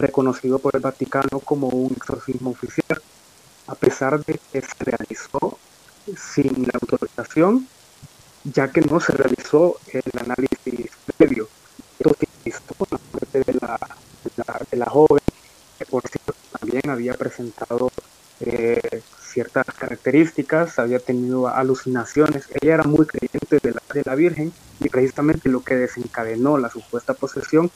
reconocido por el Vaticano como un exorcismo oficial, a pesar de que se realizó sin la autorización, ya que no se realizó el análisis previo. Esto se con la muerte de la, de la, joven, que por cierto también había presentado eh, ciertas características, había tenido alucinaciones, ella era muy creyente de la, de la Virgen y precisamente lo que desencadenó la supuesta posesión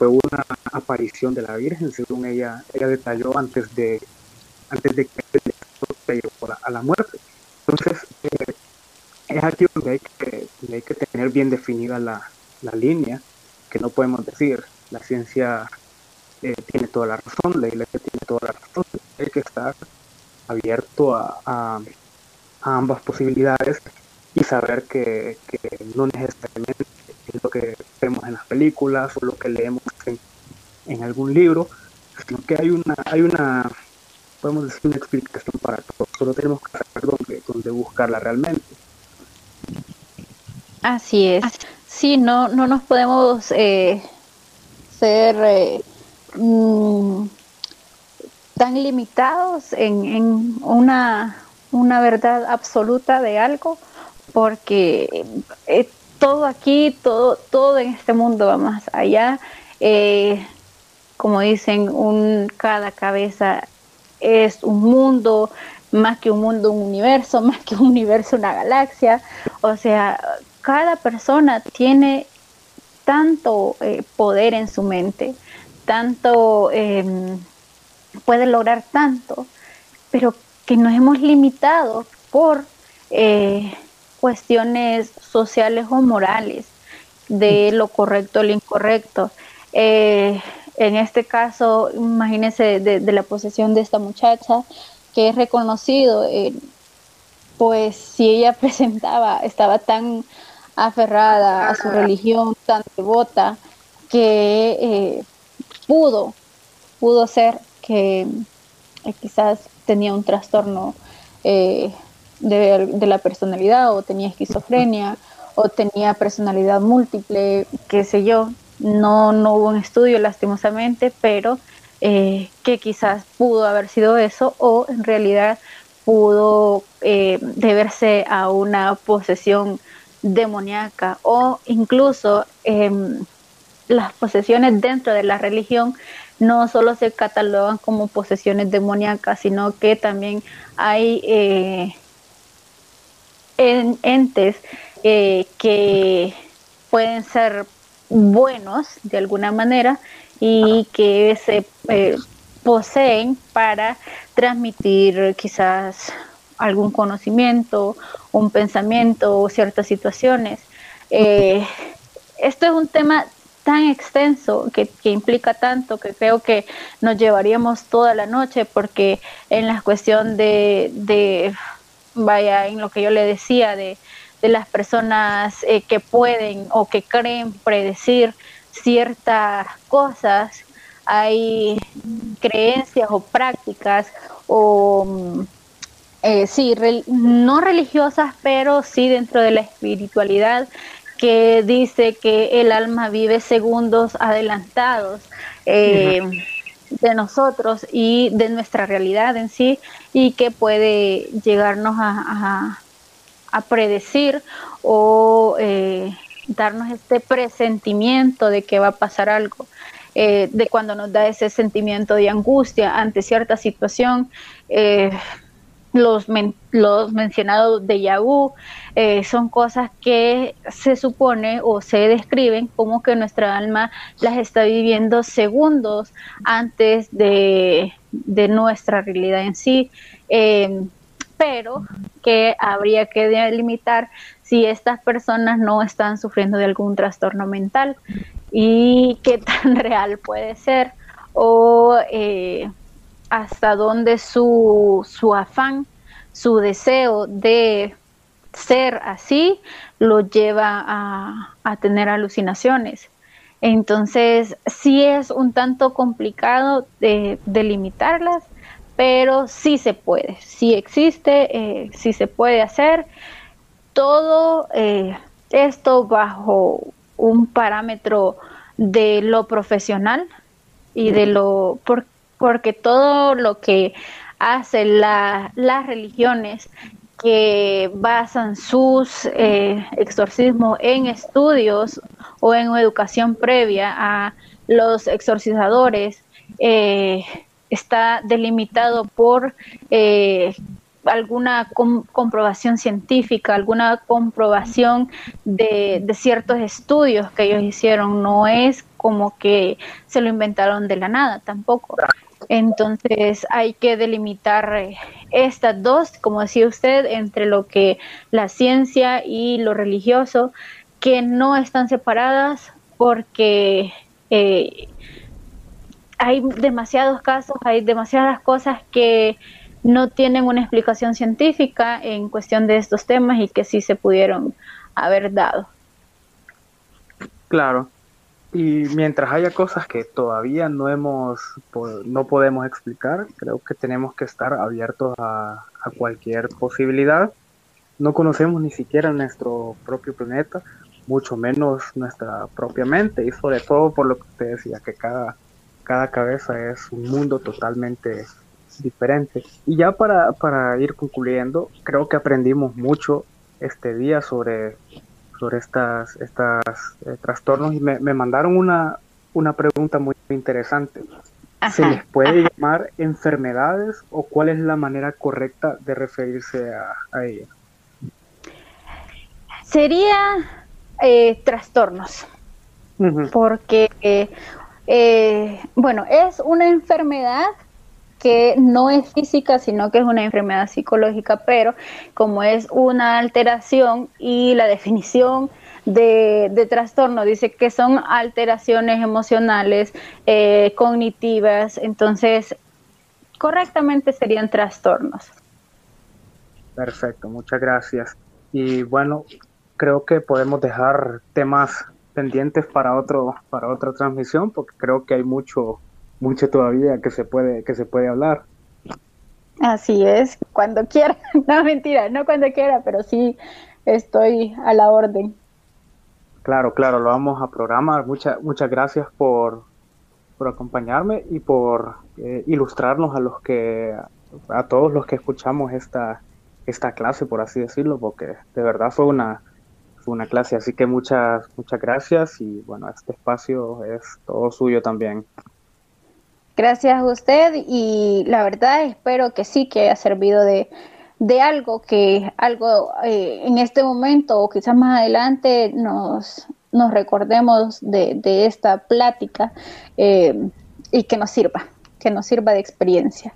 fue una aparición de la Virgen, según ella, ella detalló antes de, antes de que se llevó a la muerte. Entonces, eh, es aquí donde hay que, hay que tener bien definida la, la, línea, que no podemos decir, la ciencia eh, tiene toda la razón, la iglesia tiene toda la razón, hay que estar abierto a, a, ambas posibilidades y saber que, que no necesariamente lo que vemos en las películas o lo que leemos en, algún libro, sino que hay una, hay una, podemos decir una explicación para todo, solo tenemos que saber dónde, dónde buscarla realmente. Así es. Sí, no, no nos podemos eh, ser eh, mm, tan limitados en, en una, una, verdad absoluta de algo, porque eh, todo aquí, todo, todo en este mundo va más allá. como dicen, un, cada cabeza es un mundo, más que un mundo, un universo, más que un universo, una galaxia. O sea, cada persona tiene tanto eh, poder en su mente, tanto em, puede lograr tanto, pero que nos hemos limitado por eh, cuestiones sociales o morales de lo correcto o lo incorrecto. Eh, en este caso, imagínense de, la posesión de esta muchacha, que es reconocido, pues si ella presentaba, estaba tan aferrada a su religión, tan devota, que eh, pudo, pudo ser que eh, quizás tenía un trastorno eh, de, la personalidad o tenía esquizofrenia o tenía personalidad múltiple, qué sé yo. No, no hubo un estudio lastimosamente, pero que quizás pudo haber sido eso o en realidad pudo deberse a una posesión demoníaca o incluso em, las posesiones dentro de la religión no solo se catalogan como posesiones demoníacas, sino que también hay entes eh, que pueden ser buenos de alguna manera y que se eh, poseen para transmitir quizás algún conocimiento, un pensamiento o ciertas situaciones. Eh, esto es un tema tan extenso que, implica tanto que creo que nos llevaríamos toda la noche porque en la cuestión de, vaya, en lo que yo le decía, de, las personas eh, que pueden o que creen predecir ciertas cosas, hay creencias o prácticas o mm, eh, sí, no religiosas, pero sí dentro de la espiritualidad que dice que el alma vive segundos adelantados eh, de nosotros y de nuestra realidad en sí y que puede llegarnos a, predecir o eh, darnos este presentimiento de que va a pasar algo. de cuando nos da ese sentimiento de angustia ante cierta situación, los, los mencionados de Yahoo eh, son cosas que se supone o se describen como que nuestra alma las está viviendo segundos antes de, nuestra realidad en sí, em, pero que habría que delimitar si estas personas no están sufriendo de algún trastorno mental y qué tan real puede ser o eh, hasta dónde su, su afán, su deseo de ser así, lo lleva a, tener alucinaciones. Entonces, sí es un tanto complicado de delimitarlas, pero sí se puede, sí existe, eh, sí se puede hacer. Todo eh, esto bajo un parámetro de lo profesional y de lo porque todo lo que hacen las religiones que basan sus eh, exorcismos en estudios o en educación previa a los exorcizadores eh, está delimitado por eh, alguna comprobación científica, alguna comprobación de, de, ciertos estudios que ellos hicieron. No es como que se lo inventaron de la nada tampoco. Entonces hay que delimitar eh, estas dos, como decía usted, entre lo que la ciencia y lo religioso, que no están separadas porque eh, hay demasiados casos, hay demasiadas cosas que no tienen una explicación científica en cuestión de estos temas y que sí se pudieron haber dado. Claro. Y mientras haya cosas que todavía no hemos, no podemos explicar, creo que tenemos que estar abiertos a, cualquier posibilidad. No conocemos ni siquiera nuestro propio planeta, mucho menos nuestra propia mente, y sobre todo por lo que usted decía, que cada, cada cabeza es un mundo totalmente diferente. Y ya para, para ir concluyendo, creo que aprendimos mucho este día sobre sobre estas, estas eh, trastornos y me, mandaron una, una pregunta muy interesante. ¿Se les puede llamar enfermedades o cuál es la manera correcta de referirse a, a ellas? Sería eh, trastornos, porque, eh, bueno, es una enfermedad que no es física, sino que es una enfermedad psicológica, pero como es una alteración y la definición de, trastorno dice que son alteraciones emocionales, eh, cognitivas, entonces correctamente serían trastornos. Perfecto, muchas gracias. Y bueno, creo que podemos dejar temas pendientes para otro para otra transmisión porque creo que hay mucho mucho todavía que se puede, que se puede hablar. Así es, cuando quiera, no mentira, no cuando quiera, pero sí estoy a la orden. Claro, claro, lo vamos a programar. Muchas, muchas gracias por, por acompañarme y por eh, ilustrarnos a los que, a todos los que escuchamos esta, esta clase, por así decirlo, porque de verdad fue una, fue una clase. Así que muchas, muchas gracias y bueno, este espacio es todo suyo también. Gracias a usted y la verdad espero que sí que haya servido de, algo, que algo eh, en este momento o quizás más adelante nos, nos recordemos de, esta plática eh, y que nos sirva, que nos sirva de experiencia.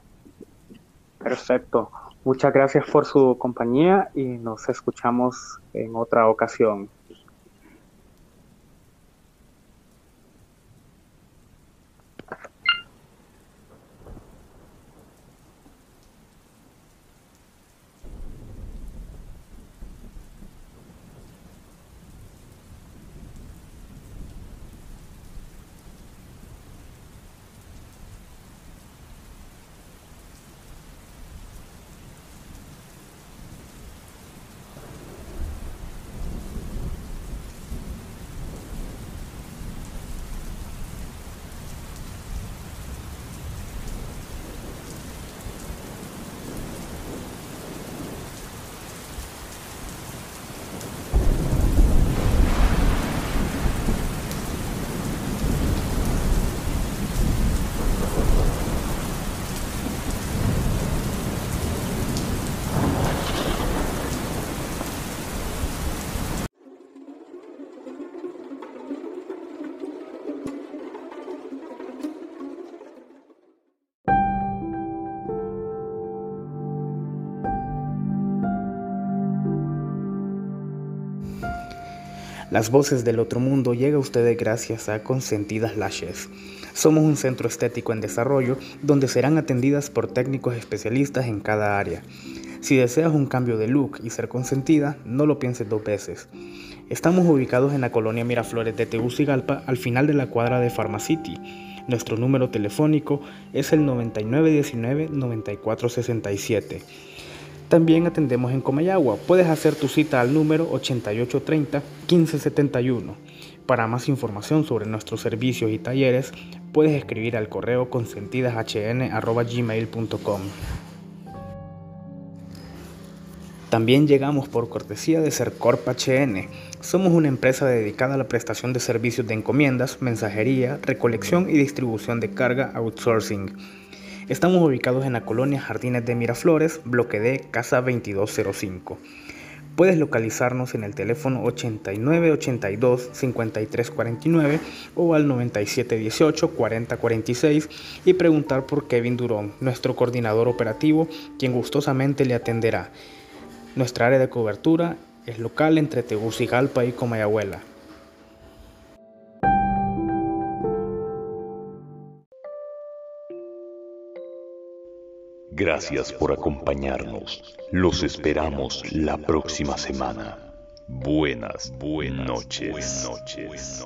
Perfecto. Muchas gracias por su compañía y nos escuchamos en otra ocasión. Las voces del otro mundo llega a ustedes gracias a Consentidas Lashes. Somos un centro estético en desarrollo donde serán atendidas por técnicos especialistas en cada área. Si deseas un cambio de look y ser consentida, no lo pienses dos veces. Estamos ubicados en la colonia Miraflores de Tegucigalpa, al final de la cuadra de Pharmacity. Nuestro número telefónico es el 9919-9467. También atendemos en Comayagua. Puedes hacer tu cita al número 8830-1571. Para más información sobre nuestros servicios y talleres, puedes escribir al correo consentidashn.gmail.com. También llegamos por cortesía de Sercorp HN. Somos una empresa dedicada a la prestación de servicios de encomiendas, mensajería, recolección y distribución de carga outsourcing. Estamos ubicados en la colonia Jardines de Miraflores, bloque D, casa 2205. Puedes localizarnos en el teléfono 8982 5349 o al 9718 4046 y preguntar por Kevin Durón, nuestro coordinador operativo, quien gustosamente le atenderá. Nuestra área de cobertura es local entre Tegucigalpa y Comayagüela. Gracias por acompañarnos. Los esperamos la próxima semana. Buenas, buenas noches. Buenas noches.